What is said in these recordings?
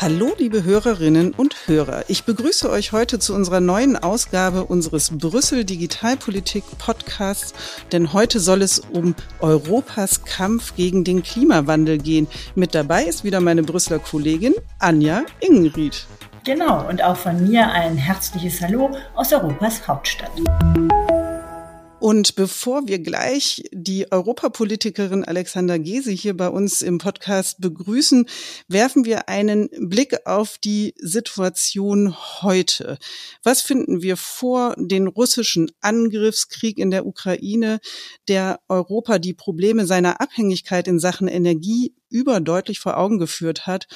Hallo, liebe Hörerinnen und Hörer. Ich begrüße euch heute zu unserer neuen Ausgabe unseres Brüssel Digitalpolitik Podcasts, denn heute soll es um Europas Kampf gegen den Klimawandel gehen. Mit dabei ist wieder meine Brüsseler Kollegin Anja Ingenried. Genau, und auch von mir ein herzliches Hallo aus Europas Hauptstadt. Und bevor wir gleich die Europapolitikerin Alexander Gese hier bei uns im Podcast begrüßen, werfen wir einen Blick auf die Situation heute. Was finden wir vor den russischen Angriffskrieg in der Ukraine, der Europa die Probleme seiner Abhängigkeit in Sachen Energie überdeutlich vor Augen geführt hat.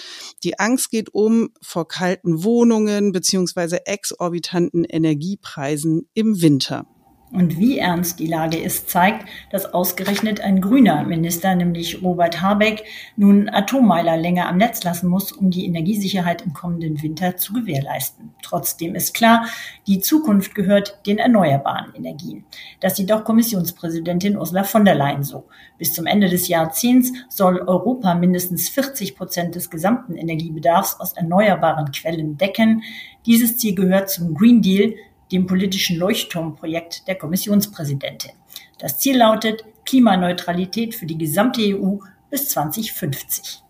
Die Angst geht um vor kalten Wohnungen beziehungsweise exorbitanten Energiepreisen im Winter. Und wie ernst die Lage ist, zeigt, dass ausgerechnet ein grüner Minister, nämlich Robert Habeck, nun Atommeiler länger am Netz lassen muss, um die Energiesicherheit im kommenden Winter zu gewährleisten. Trotzdem ist klar, die Zukunft gehört den erneuerbaren Energien. Das sieht auch Kommissionspräsidentin Ursula von der Leyen so. Bis zum Ende des Jahrzehnts soll Europa mindestens 40 Prozent des gesamten Energiebedarfs aus erneuerbaren Quellen decken. Dieses Ziel gehört zum Green Deal, dem politischen Leuchtturmprojekt der Kommissionspräsidentin. Das Ziel lautet Klimaneutralität für die gesamte EU bis 2050.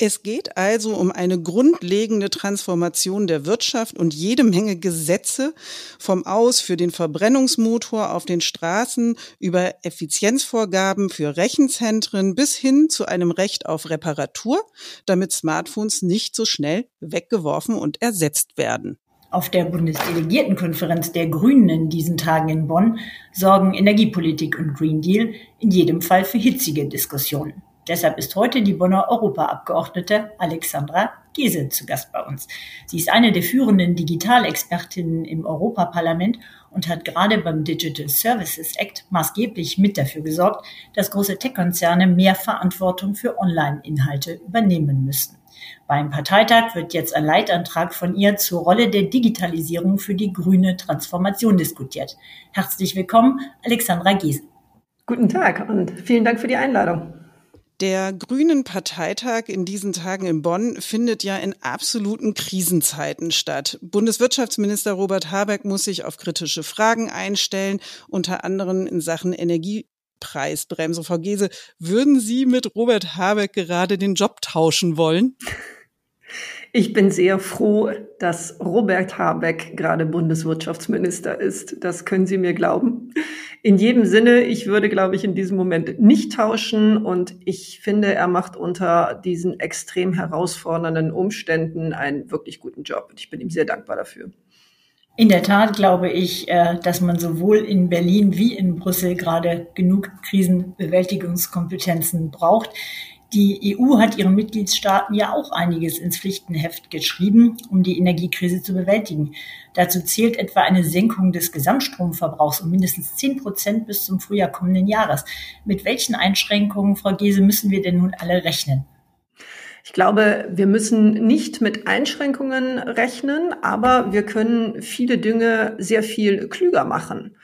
Es geht also um eine grundlegende Transformation der Wirtschaft und jede Menge Gesetze vom Aus für den Verbrennungsmotor auf den Straßen über Effizienzvorgaben für Rechenzentren bis hin zu einem Recht auf Reparatur, damit Smartphones nicht so schnell weggeworfen und ersetzt werden. Auf der Bundesdelegiertenkonferenz der Grünen in diesen Tagen in Bonn sorgen Energiepolitik und Green Deal in jedem Fall für hitzige Diskussionen. Deshalb ist heute die Bonner Europaabgeordnete Alexandra Giese zu Gast bei uns. Sie ist eine der führenden Digitalexpertinnen im Europaparlament und hat gerade beim Digital Services Act maßgeblich mit dafür gesorgt, dass große Tech-Konzerne mehr Verantwortung für Online-Inhalte übernehmen müssen. Beim Parteitag wird jetzt ein Leitantrag von ihr zur Rolle der Digitalisierung für die grüne Transformation diskutiert. Herzlich willkommen, Alexandra Giesen. Guten Tag und vielen Dank für die Einladung. Der Grünen Parteitag in diesen Tagen in Bonn findet ja in absoluten Krisenzeiten statt. Bundeswirtschaftsminister Robert Habeck muss sich auf kritische Fragen einstellen, unter anderem in Sachen Energie Preisbremse. Frau Gese, würden Sie mit Robert Habeck gerade den Job tauschen wollen? Ich bin sehr froh, dass Robert Habeck gerade Bundeswirtschaftsminister ist. Das können Sie mir glauben. In jedem Sinne, ich würde, glaube ich, in diesem Moment nicht tauschen. Und ich finde, er macht unter diesen extrem herausfordernden Umständen einen wirklich guten Job. Und ich bin ihm sehr dankbar dafür. In der Tat glaube ich, äh, dass man sowohl in Berlin wie in Brüssel gerade genug Krisenbewältigungskompetenzen braucht. Die EU hat ihren Mitgliedstaaten ja auch einiges ins Pflichtenheft geschrieben, um die Energiekrise zu bewältigen. Dazu zählt etwa eine Senkung des Gesamtstromverbrauchs um mindestens zehn Prozent bis zum Frühjahr kommenden Jahres. Mit welchen Einschränkungen, Frau Gese, müssen wir denn nun alle rechnen? Ich glaube, wir müssen nicht mit Einschränkungen rechnen, aber wir können viele Dinge sehr viel klüger machen.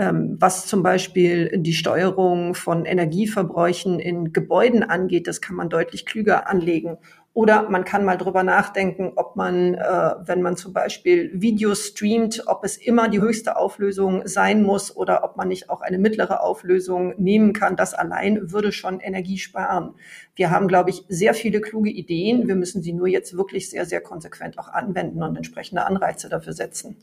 Ähm, was zum Beispiel die Steuerung von Energieverbräuchen in Gebäuden angeht, das kann man deutlich klüger anlegen. Oder man kann mal drüber nachdenken, ob man, äh, wenn man zum Beispiel Videos streamt, ob es immer die höchste Auflösung sein muss oder ob man nicht auch eine mittlere Auflösung nehmen kann. Das allein würde schon Energie sparen. Wir haben, glaube ich, sehr viele kluge Ideen. Wir müssen sie nur jetzt wirklich sehr, sehr konsequent auch anwenden und entsprechende Anreize dafür setzen.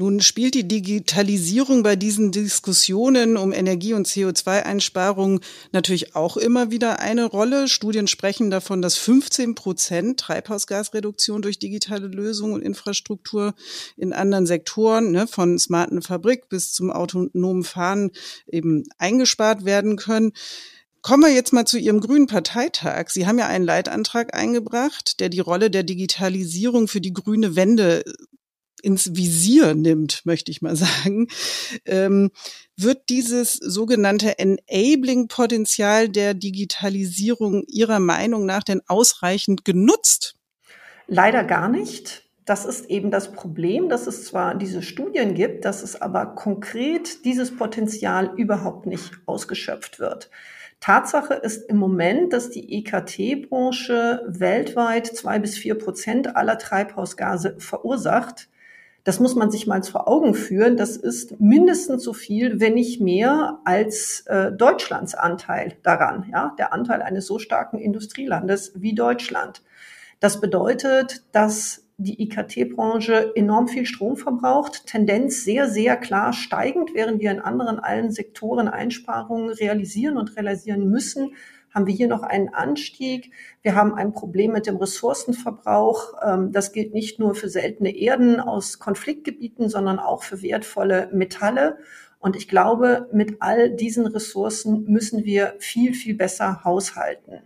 Nun spielt die Digitalisierung bei diesen Diskussionen um Energie- und CO2-Einsparungen natürlich auch immer wieder eine Rolle. Studien sprechen davon, dass 15 Prozent Treibhausgasreduktion durch digitale Lösungen und Infrastruktur in anderen Sektoren, ne, von smarten Fabrik bis zum autonomen Fahren eben eingespart werden können. Kommen wir jetzt mal zu Ihrem Grünen Parteitag. Sie haben ja einen Leitantrag eingebracht, der die Rolle der Digitalisierung für die grüne Wende ins Visier nimmt, möchte ich mal sagen, ähm, wird dieses sogenannte Enabling-Potenzial der Digitalisierung Ihrer Meinung nach denn ausreichend genutzt? Leider gar nicht. Das ist eben das Problem, dass es zwar diese Studien gibt, dass es aber konkret dieses Potenzial überhaupt nicht ausgeschöpft wird. Tatsache ist im Moment, dass die EKT-Branche weltweit zwei bis vier Prozent aller Treibhausgase verursacht. Das muss man sich mal vor Augen führen. Das ist mindestens so viel, wenn nicht mehr, als äh, Deutschlands Anteil daran. Ja, der Anteil eines so starken Industrielandes wie Deutschland. Das bedeutet, dass die IKT-Branche enorm viel Strom verbraucht, Tendenz sehr, sehr klar steigend, während wir in anderen allen Sektoren Einsparungen realisieren und realisieren müssen, haben wir hier noch einen Anstieg. Wir haben ein Problem mit dem Ressourcenverbrauch. Ähm, das gilt nicht nur für seltene Erden aus Konfliktgebieten, sondern auch für wertvolle Metalle. Und ich glaube, mit all diesen Ressourcen müssen wir viel, viel besser haushalten.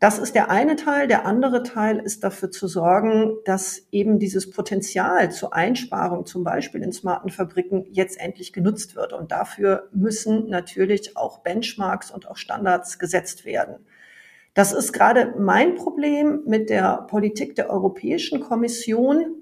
Das ist der eine Teil. Der andere Teil ist dafür zu sorgen, dass eben dieses Potenzial zur Einsparung, zum Beispiel in smarten Fabriken, jetzt endlich genutzt wird. Und dafür müssen natürlich auch Benchmarks und auch Standards gesetzt werden. Das ist gerade mein Problem mit der Politik der Europäischen Kommission.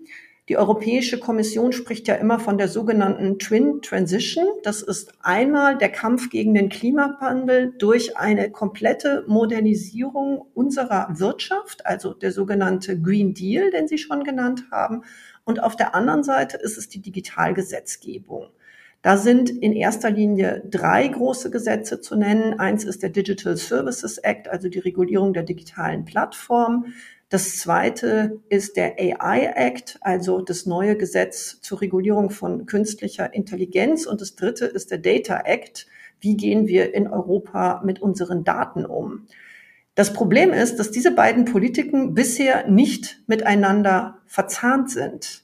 Die Europäische Kommission spricht ja immer von der sogenannten Twin Transition. Das ist einmal der Kampf gegen den Klimawandel durch eine komplette Modernisierung unserer Wirtschaft, also der sogenannte Green Deal, den Sie schon genannt haben. Und auf der anderen Seite ist es die Digitalgesetzgebung. Da sind in erster Linie drei große Gesetze zu nennen. Eins ist der Digital Services Act, also die Regulierung der digitalen Plattform. Das zweite ist der AI Act, also das neue Gesetz zur Regulierung von künstlicher Intelligenz. Und das dritte ist der Data Act. Wie gehen wir in Europa mit unseren Daten um? Das Problem ist, dass diese beiden Politiken bisher nicht miteinander verzahnt sind.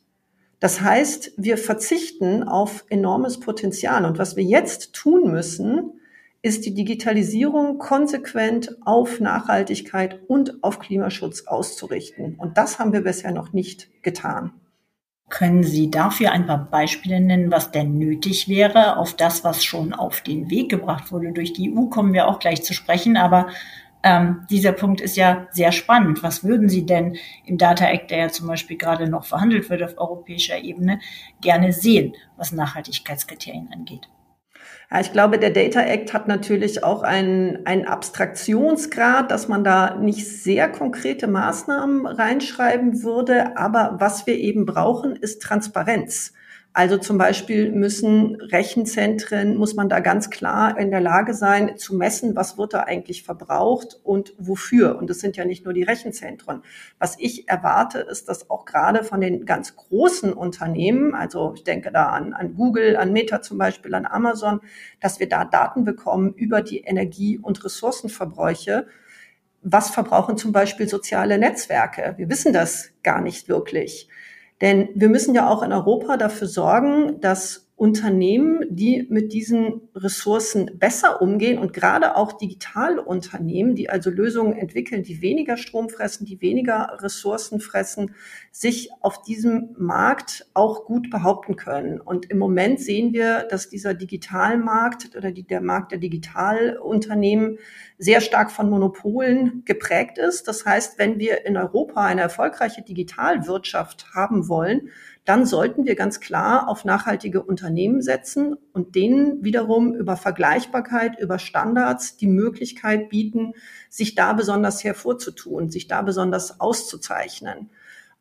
Das heißt, wir verzichten auf enormes Potenzial. Und was wir jetzt tun müssen, ist die Digitalisierung konsequent auf Nachhaltigkeit und auf Klimaschutz auszurichten. Und das haben wir bisher noch nicht getan. Können Sie dafür ein paar Beispiele nennen, was denn nötig wäre, auf das, was schon auf den Weg gebracht wurde? Durch die EU kommen wir auch gleich zu sprechen, aber ähm, dieser Punkt ist ja sehr spannend. Was würden Sie denn im Data Act, der ja zum Beispiel gerade noch verhandelt wird auf europäischer Ebene, gerne sehen, was Nachhaltigkeitskriterien angeht? Ja, ich glaube, der Data Act hat natürlich auch einen, einen Abstraktionsgrad, dass man da nicht sehr konkrete Maßnahmen reinschreiben würde. Aber was wir eben brauchen, ist Transparenz. Also zum Beispiel müssen Rechenzentren, muss man da ganz klar in der Lage sein zu messen, was wird da eigentlich verbraucht und wofür. Und das sind ja nicht nur die Rechenzentren. Was ich erwarte, ist, dass auch gerade von den ganz großen Unternehmen, also ich denke da an, an Google, an Meta zum Beispiel, an Amazon, dass wir da Daten bekommen über die Energie- und Ressourcenverbräuche was verbrauchen zum Beispiel soziale Netzwerke? Wir wissen das gar nicht wirklich. Denn wir müssen ja auch in Europa dafür sorgen, dass Unternehmen, die mit diesen Ressourcen besser umgehen und gerade auch Digitalunternehmen, die also Lösungen entwickeln, die weniger Strom fressen, die weniger Ressourcen fressen, sich auf diesem Markt auch gut behaupten können. Und im Moment sehen wir, dass dieser Digitalmarkt oder die, der Markt der Digitalunternehmen sehr stark von Monopolen geprägt ist. Das heißt, wenn wir in Europa eine erfolgreiche Digitalwirtschaft haben wollen, dann sollten wir ganz klar auf nachhaltige Unternehmen setzen und denen wiederum über Vergleichbarkeit, über Standards die Möglichkeit bieten, sich da besonders hervorzutun, sich da besonders auszuzeichnen.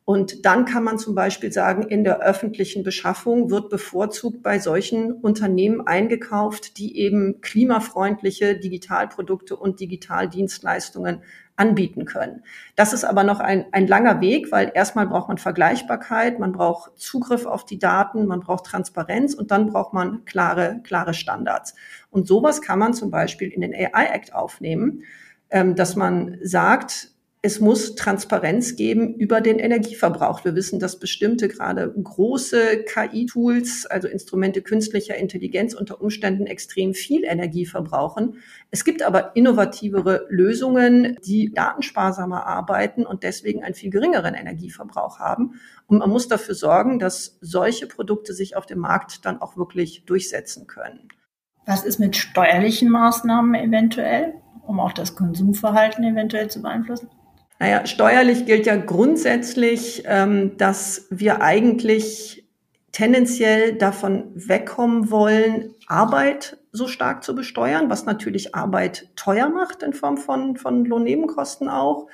Und dann kann man zum Beispiel sagen, in der öffentlichen Beschaffung wird bevorzugt bei solchen Unternehmen eingekauft, die eben klimafreundliche Digitalprodukte und Digitaldienstleistungen anbieten können. Das ist aber noch ein, ein langer Weg, weil erstmal braucht man Vergleichbarkeit, man braucht Zugriff auf die Daten, man braucht Transparenz und dann braucht man klare, klare Standards. Und sowas kann man zum Beispiel in den AI Act aufnehmen, ähm, dass man sagt, es muss Transparenz geben über den Energieverbrauch. Wir wissen, dass bestimmte gerade große KI-Tools, also Instrumente künstlicher Intelligenz unter Umständen extrem viel Energie verbrauchen. Es gibt aber innovativere Lösungen, die datensparsamer arbeiten und deswegen einen viel geringeren Energieverbrauch haben. Und man muss dafür sorgen, dass solche Produkte sich auf dem Markt dann auch wirklich durchsetzen können. Was ist mit steuerlichen Maßnahmen eventuell, um auch das Konsumverhalten eventuell zu beeinflussen? Naja, steuerlich gilt ja grundsätzlich, ähm, dass wir eigentlich tendenziell davon wegkommen wollen, Arbeit so stark zu besteuern, was natürlich Arbeit teuer macht in Form von, von Lohnnebenkosten auch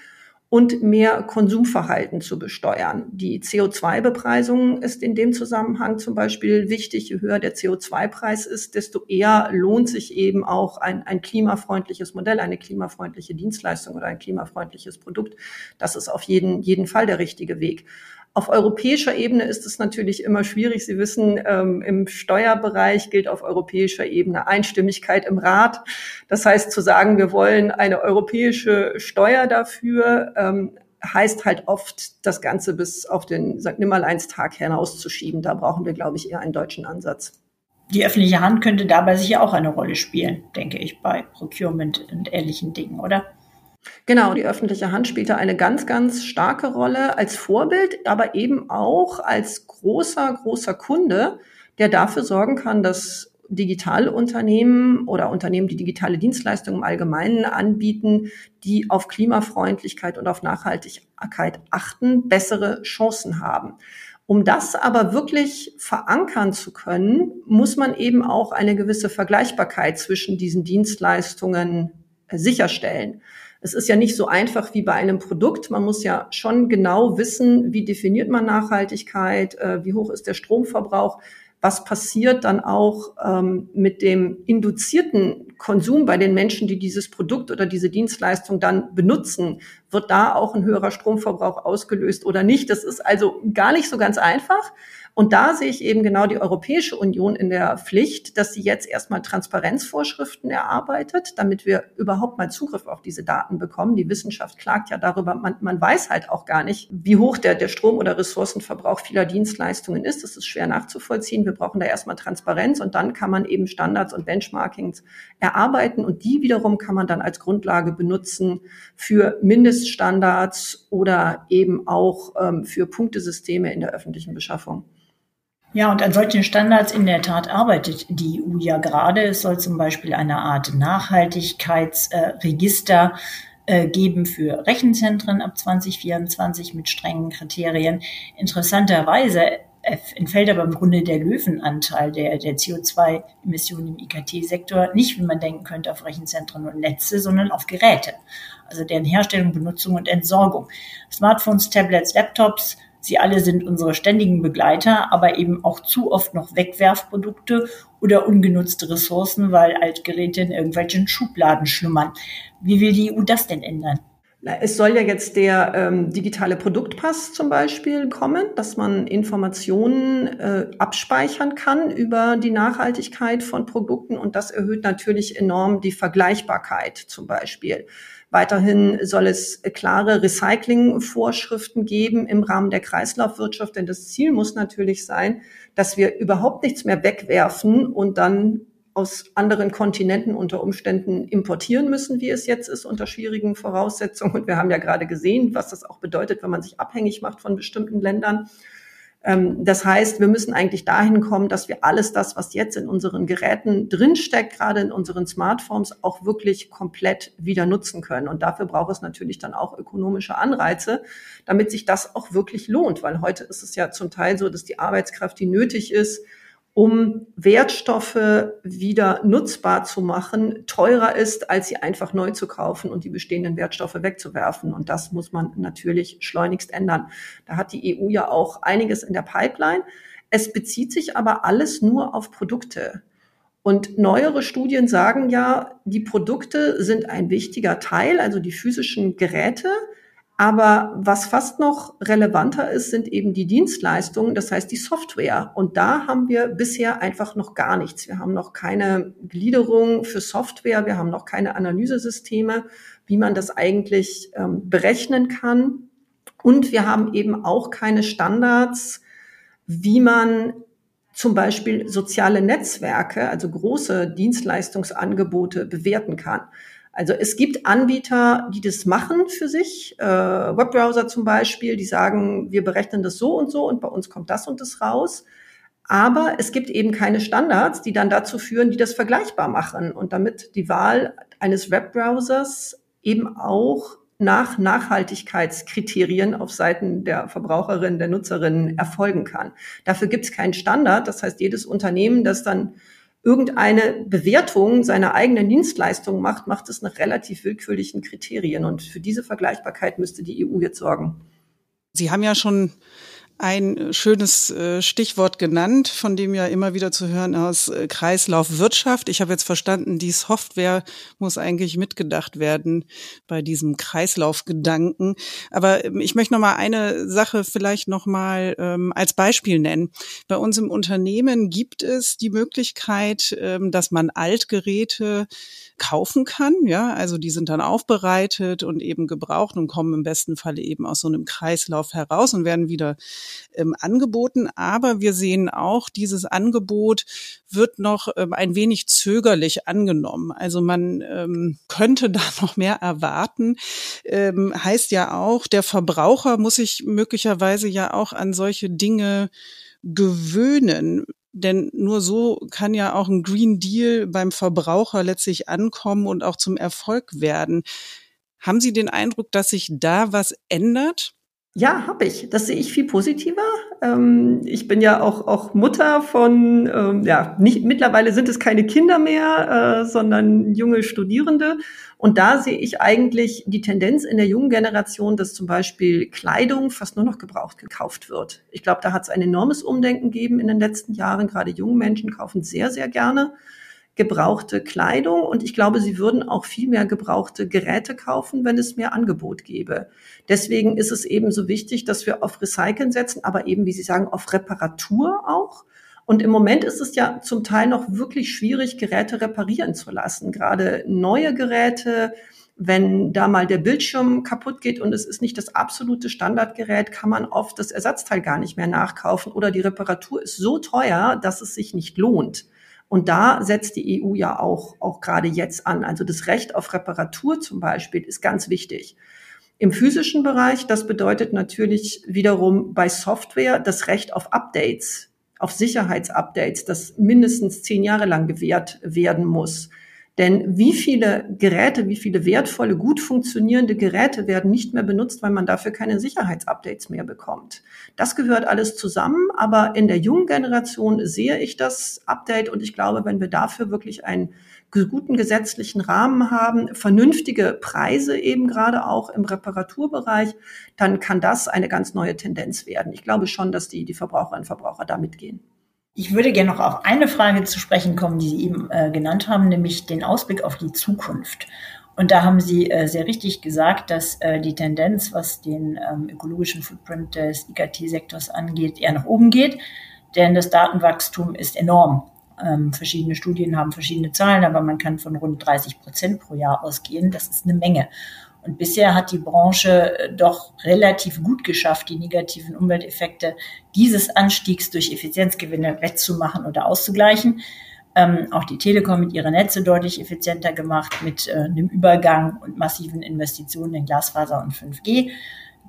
und mehr Konsumverhalten zu besteuern. Die CO2-Bepreisung ist in dem Zusammenhang zum Beispiel wichtig. Je höher der CO2-Preis ist, desto eher lohnt sich eben auch ein, ein klimafreundliches Modell, eine klimafreundliche Dienstleistung oder ein klimafreundliches Produkt. Das ist auf jeden, jeden Fall der richtige Weg. Auf europäischer Ebene ist es natürlich immer schwierig. Sie wissen, ähm, im Steuerbereich gilt auf europäischer Ebene Einstimmigkeit im Rat. Das heißt, zu sagen, wir wollen eine europäische Steuer dafür, ähm, heißt halt oft, das Ganze bis auf den St. Nimmerleinstag hinauszuschieben. Da brauchen wir, glaube ich, eher einen deutschen Ansatz. Die öffentliche Hand könnte dabei sicher auch eine Rolle spielen, denke ich, bei Procurement und ähnlichen Dingen, oder? Genau, die öffentliche Hand spielte eine ganz, ganz starke Rolle als Vorbild, aber eben auch als großer, großer Kunde, der dafür sorgen kann, dass Digitalunternehmen oder Unternehmen, die digitale Dienstleistungen im Allgemeinen anbieten, die auf Klimafreundlichkeit und auf Nachhaltigkeit achten, bessere Chancen haben. Um das aber wirklich verankern zu können, muss man eben auch eine gewisse Vergleichbarkeit zwischen diesen Dienstleistungen sicherstellen. Es ist ja nicht so einfach wie bei einem Produkt. Man muss ja schon genau wissen, wie definiert man Nachhaltigkeit, äh, wie hoch ist der Stromverbrauch, was passiert dann auch ähm, mit dem induzierten Konsum bei den Menschen, die dieses Produkt oder diese Dienstleistung dann benutzen. Wird da auch ein höherer Stromverbrauch ausgelöst oder nicht? Das ist also gar nicht so ganz einfach. Und da sehe ich eben genau die Europäische Union in der Pflicht, dass sie jetzt erstmal Transparenzvorschriften erarbeitet, damit wir überhaupt mal Zugriff auf diese Daten bekommen. Die Wissenschaft klagt ja darüber, man, man weiß halt auch gar nicht, wie hoch der, der Strom- oder Ressourcenverbrauch vieler Dienstleistungen ist. Das ist schwer nachzuvollziehen. Wir brauchen da erstmal Transparenz und dann kann man eben Standards und Benchmarkings erarbeiten und die wiederum kann man dann als Grundlage benutzen für Mindeststandards oder eben auch ähm, für Punktesysteme in der öffentlichen Beschaffung. Ja, und an solchen Standards in der Tat arbeitet die EU ja gerade. Es soll zum Beispiel eine Art Nachhaltigkeitsregister äh, geben für Rechenzentren ab 2024 mit strengen Kriterien. Interessanterweise entfällt aber im Grunde der Löwenanteil der, der CO2-Emissionen im IKT-Sektor nicht, wie man denken könnte, auf Rechenzentren und Netze, sondern auf Geräte, also deren Herstellung, Benutzung und Entsorgung. Smartphones, Tablets, Laptops, Sie alle sind unsere ständigen Begleiter, aber eben auch zu oft noch Wegwerfprodukte oder ungenutzte Ressourcen, weil Altgeräte in irgendwelchen Schubladen schlummern. Wie will die EU das denn ändern? Es soll ja jetzt der ähm, digitale Produktpass zum Beispiel kommen, dass man Informationen äh, abspeichern kann über die Nachhaltigkeit von Produkten und das erhöht natürlich enorm die Vergleichbarkeit zum Beispiel. Weiterhin soll es klare Recyclingvorschriften geben im Rahmen der Kreislaufwirtschaft, denn das Ziel muss natürlich sein, dass wir überhaupt nichts mehr wegwerfen und dann aus anderen Kontinenten unter Umständen importieren müssen, wie es jetzt ist, unter schwierigen Voraussetzungen. Und wir haben ja gerade gesehen, was das auch bedeutet, wenn man sich abhängig macht von bestimmten Ländern. Ähm, das heißt, wir müssen eigentlich dahin kommen, dass wir alles das, was jetzt in unseren Geräten drinsteckt, gerade in unseren Smartphones, auch wirklich komplett wieder nutzen können. Und dafür braucht es natürlich dann auch ökonomische Anreize, damit sich das auch wirklich lohnt. Weil heute ist es ja zum Teil so, dass die Arbeitskraft, die nötig ist, um Wertstoffe wieder nutzbar zu machen, teurer ist, als sie einfach neu zu kaufen und die bestehenden Wertstoffe wegzuwerfen. Und das muss man natürlich schleunigst ändern. Da hat die EU ja auch einiges in der Pipeline. Es bezieht sich aber alles nur auf Produkte. Und neuere Studien sagen ja, die Produkte sind ein wichtiger Teil, also die physischen Geräte. Aber was fast noch relevanter ist, sind eben die Dienstleistungen, das heißt die Software. Und da haben wir bisher einfach noch gar nichts. Wir haben noch keine Gliederung für Software, wir haben noch keine Analysesysteme, wie man das eigentlich ähm, berechnen kann. Und wir haben eben auch keine Standards, wie man zum Beispiel soziale Netzwerke, also große Dienstleistungsangebote bewerten kann. Also es gibt Anbieter, die das machen für sich, äh, Webbrowser zum Beispiel, die sagen, wir berechnen das so und so und bei uns kommt das und das raus. Aber es gibt eben keine Standards, die dann dazu führen, die das vergleichbar machen und damit die Wahl eines Webbrowsers eben auch nach Nachhaltigkeitskriterien auf Seiten der Verbraucherinnen, der Nutzerinnen erfolgen kann. Dafür gibt es keinen Standard. Das heißt, jedes Unternehmen, das dann irgendeine Bewertung seiner eigenen Dienstleistung macht, macht es nach relativ willkürlichen Kriterien. Und für diese Vergleichbarkeit müsste die EU jetzt sorgen. Sie haben ja schon ein schönes äh, Stichwort genannt, von dem ja immer wieder zu hören aus äh, Kreislaufwirtschaft. Ich habe jetzt verstanden, die Software muss eigentlich mitgedacht werden bei diesem Kreislaufgedanken. Aber ähm, ich möchte noch mal eine Sache vielleicht noch mal ähm, als Beispiel nennen. Bei uns im Unternehmen gibt es die Möglichkeit, ähm, dass man Altgeräte kaufen kann. Ja, also die sind dann aufbereitet und eben gebraucht und kommen im besten Falle eben aus so einem Kreislauf heraus und werden wieder ähm, angeboten. Aber wir sehen auch, dieses Angebot wird noch ähm, ein wenig zögerlich angenommen. Also man ähm, könnte da noch mehr erwarten. Ähm, heißt ja auch, der Verbraucher muss sich möglicherweise ja auch an solche Dinge gewöhnen. Denn nur so kann ja auch ein Green Deal beim Verbraucher letztlich ankommen und auch zum Erfolg werden. Haben Sie den Eindruck, dass sich da was ändert? Ja, habe ich. Das sehe ich viel positiver. Ähm, ich bin ja auch, auch Mutter von, ähm, ja, nicht, mittlerweile sind es keine Kinder mehr, äh, sondern junge Studierende. Und da sehe ich eigentlich die Tendenz in der jungen Generation, dass zum Beispiel Kleidung fast nur noch gebraucht gekauft wird. Ich glaube, da hat es ein enormes Umdenken gegeben in den letzten Jahren. Gerade junge Menschen kaufen sehr, sehr gerne gebrauchte Kleidung und ich glaube, sie würden auch viel mehr gebrauchte Geräte kaufen, wenn es mehr Angebot gäbe. Deswegen ist es eben so wichtig, dass wir auf Recyceln setzen, aber eben, wie Sie sagen, auf Reparatur auch. Und im Moment ist es ja zum Teil noch wirklich schwierig, Geräte reparieren zu lassen. Gerade neue Geräte, wenn da mal der Bildschirm kaputt geht und es ist nicht das absolute Standardgerät, kann man oft das Ersatzteil gar nicht mehr nachkaufen oder die Reparatur ist so teuer, dass es sich nicht lohnt. Und da setzt die EU ja auch, auch gerade jetzt an. Also das Recht auf Reparatur zum Beispiel ist ganz wichtig. Im physischen Bereich, das bedeutet natürlich wiederum bei Software das Recht auf Updates, auf Sicherheitsupdates, das mindestens zehn Jahre lang gewährt werden muss. Denn wie viele Geräte, wie viele wertvolle, gut funktionierende Geräte werden nicht mehr benutzt, weil man dafür keine Sicherheitsupdates mehr bekommt? Das gehört alles zusammen, aber in der jungen Generation sehe ich das Update und ich glaube, wenn wir dafür wirklich einen guten gesetzlichen Rahmen haben, vernünftige Preise eben gerade auch im Reparaturbereich, dann kann das eine ganz neue Tendenz werden. Ich glaube schon, dass die, die Verbraucherinnen und Verbraucher da mitgehen. Ich würde gerne noch auf eine Frage zu sprechen kommen, die Sie eben äh, genannt haben, nämlich den Ausblick auf die Zukunft. Und da haben Sie äh, sehr richtig gesagt, dass äh, die Tendenz, was den ähm, ökologischen Footprint des IKT-Sektors angeht, eher nach oben geht. Denn das Datenwachstum ist enorm. Ähm, verschiedene Studien haben verschiedene Zahlen, aber man kann von rund 30 Prozent pro Jahr ausgehen. Das ist eine Menge. Und bisher hat die Branche äh, doch relativ gut geschafft, die negativen Umwelteffekte dieses Anstiegs durch Effizienzgewinne wettzumachen oder auszugleichen. Ähm, auch die Telekom mit ihrer Netze deutlich effizienter gemacht mit äh, einem Übergang und massiven Investitionen in Glasfaser und 5G,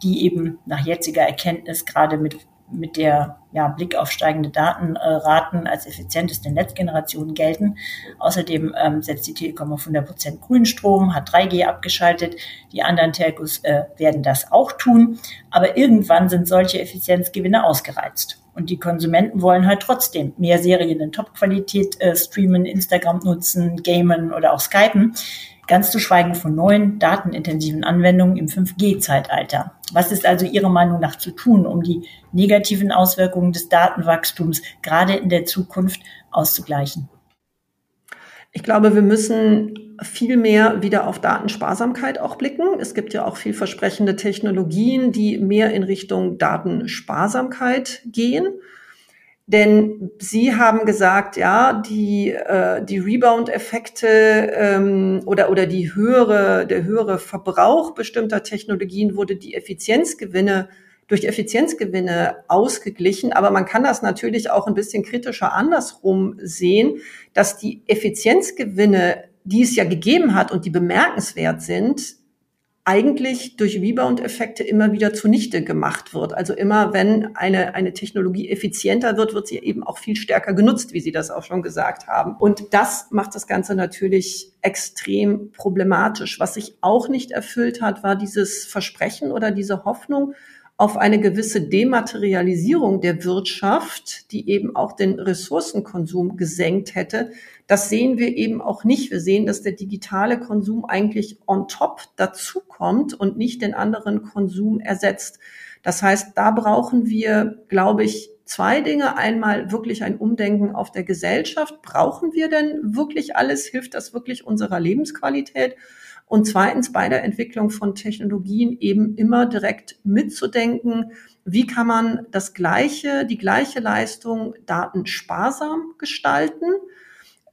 die eben nach jetziger Erkenntnis gerade mit mit der ja, Blick auf steigende Datenraten als effizienteste Netzgeneration gelten. Außerdem ähm, setzt die Telekom auf 100 Prozent grünen Strom, hat 3G abgeschaltet. Die anderen Telcos äh, werden das auch tun. Aber irgendwann sind solche Effizienzgewinne ausgereizt. Und die Konsumenten wollen halt trotzdem mehr Serien in Top-Qualität äh, streamen, Instagram nutzen, gamen oder auch skypen. Ganz zu schweigen von neuen datenintensiven Anwendungen im 5G-Zeitalter. Was ist also Ihrer Meinung nach zu tun, um die negativen Auswirkungen des Datenwachstums gerade in der Zukunft auszugleichen? Ich glaube, wir müssen viel mehr wieder auf Datensparsamkeit auch blicken. Es gibt ja auch vielversprechende Technologien, die mehr in Richtung Datensparsamkeit gehen. Denn Sie haben gesagt, ja, die, äh, die Rebound-Effekte ähm, oder, oder die höhere, der höhere Verbrauch bestimmter Technologien wurde die Effizienzgewinne durch Effizienzgewinne ausgeglichen. Aber man kann das natürlich auch ein bisschen kritischer andersrum sehen, dass die Effizienzgewinne, die es ja gegeben hat und die bemerkenswert sind, eigentlich durch Rebound-Effekte immer wieder zunichte gemacht wird. Also immer, wenn eine, eine Technologie effizienter wird, wird sie eben auch viel stärker genutzt, wie Sie das auch schon gesagt haben. Und das macht das Ganze natürlich extrem problematisch. Was sich auch nicht erfüllt hat, war dieses Versprechen oder diese Hoffnung auf eine gewisse Dematerialisierung der Wirtschaft, die eben auch den Ressourcenkonsum gesenkt hätte. Das sehen wir eben auch nicht. Wir sehen, dass der digitale Konsum eigentlich on top dazukommt und nicht den anderen Konsum ersetzt. Das heißt, da brauchen wir, glaube ich, zwei Dinge. Einmal wirklich ein Umdenken auf der Gesellschaft. Brauchen wir denn wirklich alles? Hilft das wirklich unserer Lebensqualität? Und zweitens bei der Entwicklung von Technologien eben immer direkt mitzudenken, wie kann man das gleiche, die gleiche Leistung datensparsam gestalten?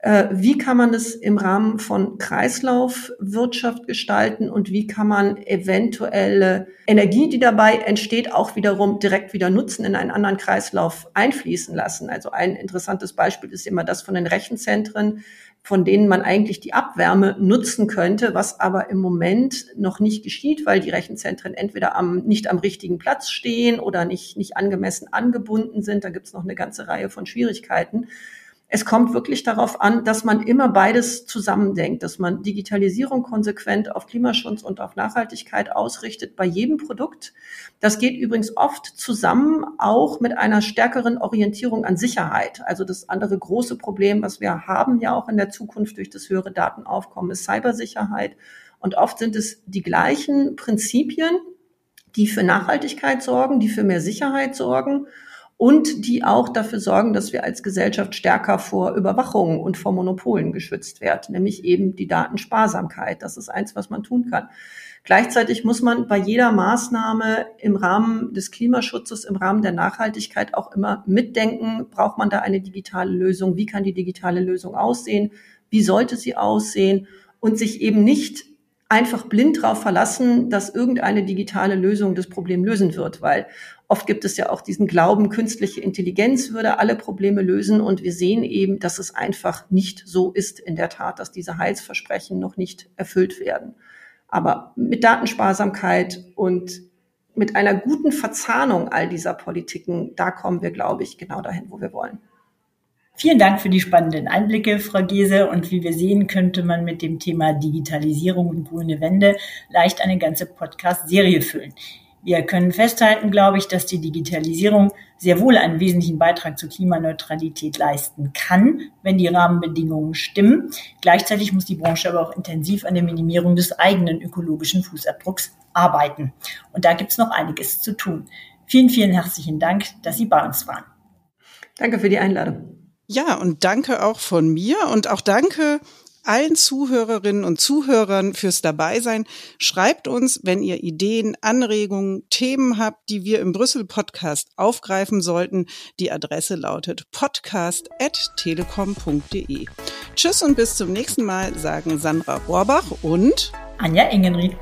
Äh, wie kann man es im Rahmen von Kreislaufwirtschaft gestalten und wie kann man eventuelle Energie, die dabei entsteht, auch wiederum direkt wieder nutzen, in einen anderen Kreislauf einfließen lassen? Also ein interessantes Beispiel ist immer das von den Rechenzentren, von denen man eigentlich die Abwärme nutzen könnte, was aber im Moment noch nicht geschieht, weil die Rechenzentren entweder am, nicht am richtigen Platz stehen oder nicht, nicht angemessen angebunden sind. Da gibt es noch eine ganze Reihe von Schwierigkeiten. Es kommt wirklich darauf an, dass man immer beides zusammendenkt, dass man Digitalisierung konsequent auf Klimaschutz und auf Nachhaltigkeit ausrichtet bei jedem Produkt. Das geht übrigens oft zusammen auch mit einer stärkeren Orientierung an Sicherheit. Also das andere große Problem, was wir haben ja auch in der Zukunft durch das höhere Datenaufkommen, ist Cybersicherheit. Und oft sind es die gleichen Prinzipien, die für Nachhaltigkeit sorgen, die für mehr Sicherheit sorgen und die auch dafür sorgen, dass wir als Gesellschaft stärker vor Überwachung und vor Monopolen geschützt werden, nämlich eben die Datensparsamkeit. Das ist eins, was man tun kann. Gleichzeitig muss man bei jeder Maßnahme im Rahmen des Klimaschutzes, im Rahmen der Nachhaltigkeit auch immer mitdenken, braucht man da eine digitale Lösung? Wie kann die digitale Lösung aussehen? Wie sollte sie aussehen? Und sich eben nicht einfach blind darauf verlassen, dass irgendeine digitale Lösung das Problem lösen wird, weil oft gibt es ja auch diesen Glauben, künstliche Intelligenz würde alle Probleme lösen und wir sehen eben, dass es einfach nicht so ist in der Tat, dass diese Heilsversprechen noch nicht erfüllt werden. Aber mit Datensparsamkeit und mit einer guten Verzahnung all dieser Politiken, da kommen wir, glaube ich, genau dahin, wo wir wollen. Vielen Dank für die spannenden Einblicke, Frau Gese. Und wie wir sehen, könnte man mit dem Thema Digitalisierung und grüne Wende leicht eine ganze Podcast-Serie füllen. Wir können festhalten, glaube ich, dass die Digitalisierung sehr wohl einen wesentlichen Beitrag zur Klimaneutralität leisten kann, wenn die Rahmenbedingungen stimmen. Gleichzeitig muss die Branche aber auch intensiv an der Minimierung des eigenen ökologischen Fußabdrucks arbeiten. Und da gibt es noch einiges zu tun. Vielen, vielen herzlichen Dank, dass Sie bei uns waren. Danke für die Einladung. Ja, und danke auch von mir und auch danke allen Zuhörerinnen und Zuhörern fürs Dabeisein. Schreibt uns, wenn ihr Ideen, Anregungen, Themen habt, die wir im Brüssel Podcast aufgreifen sollten. Die Adresse lautet podcast.telekom.de. Tschüss und bis zum nächsten Mal, sagen Sandra Rohrbach und Anja Engenried.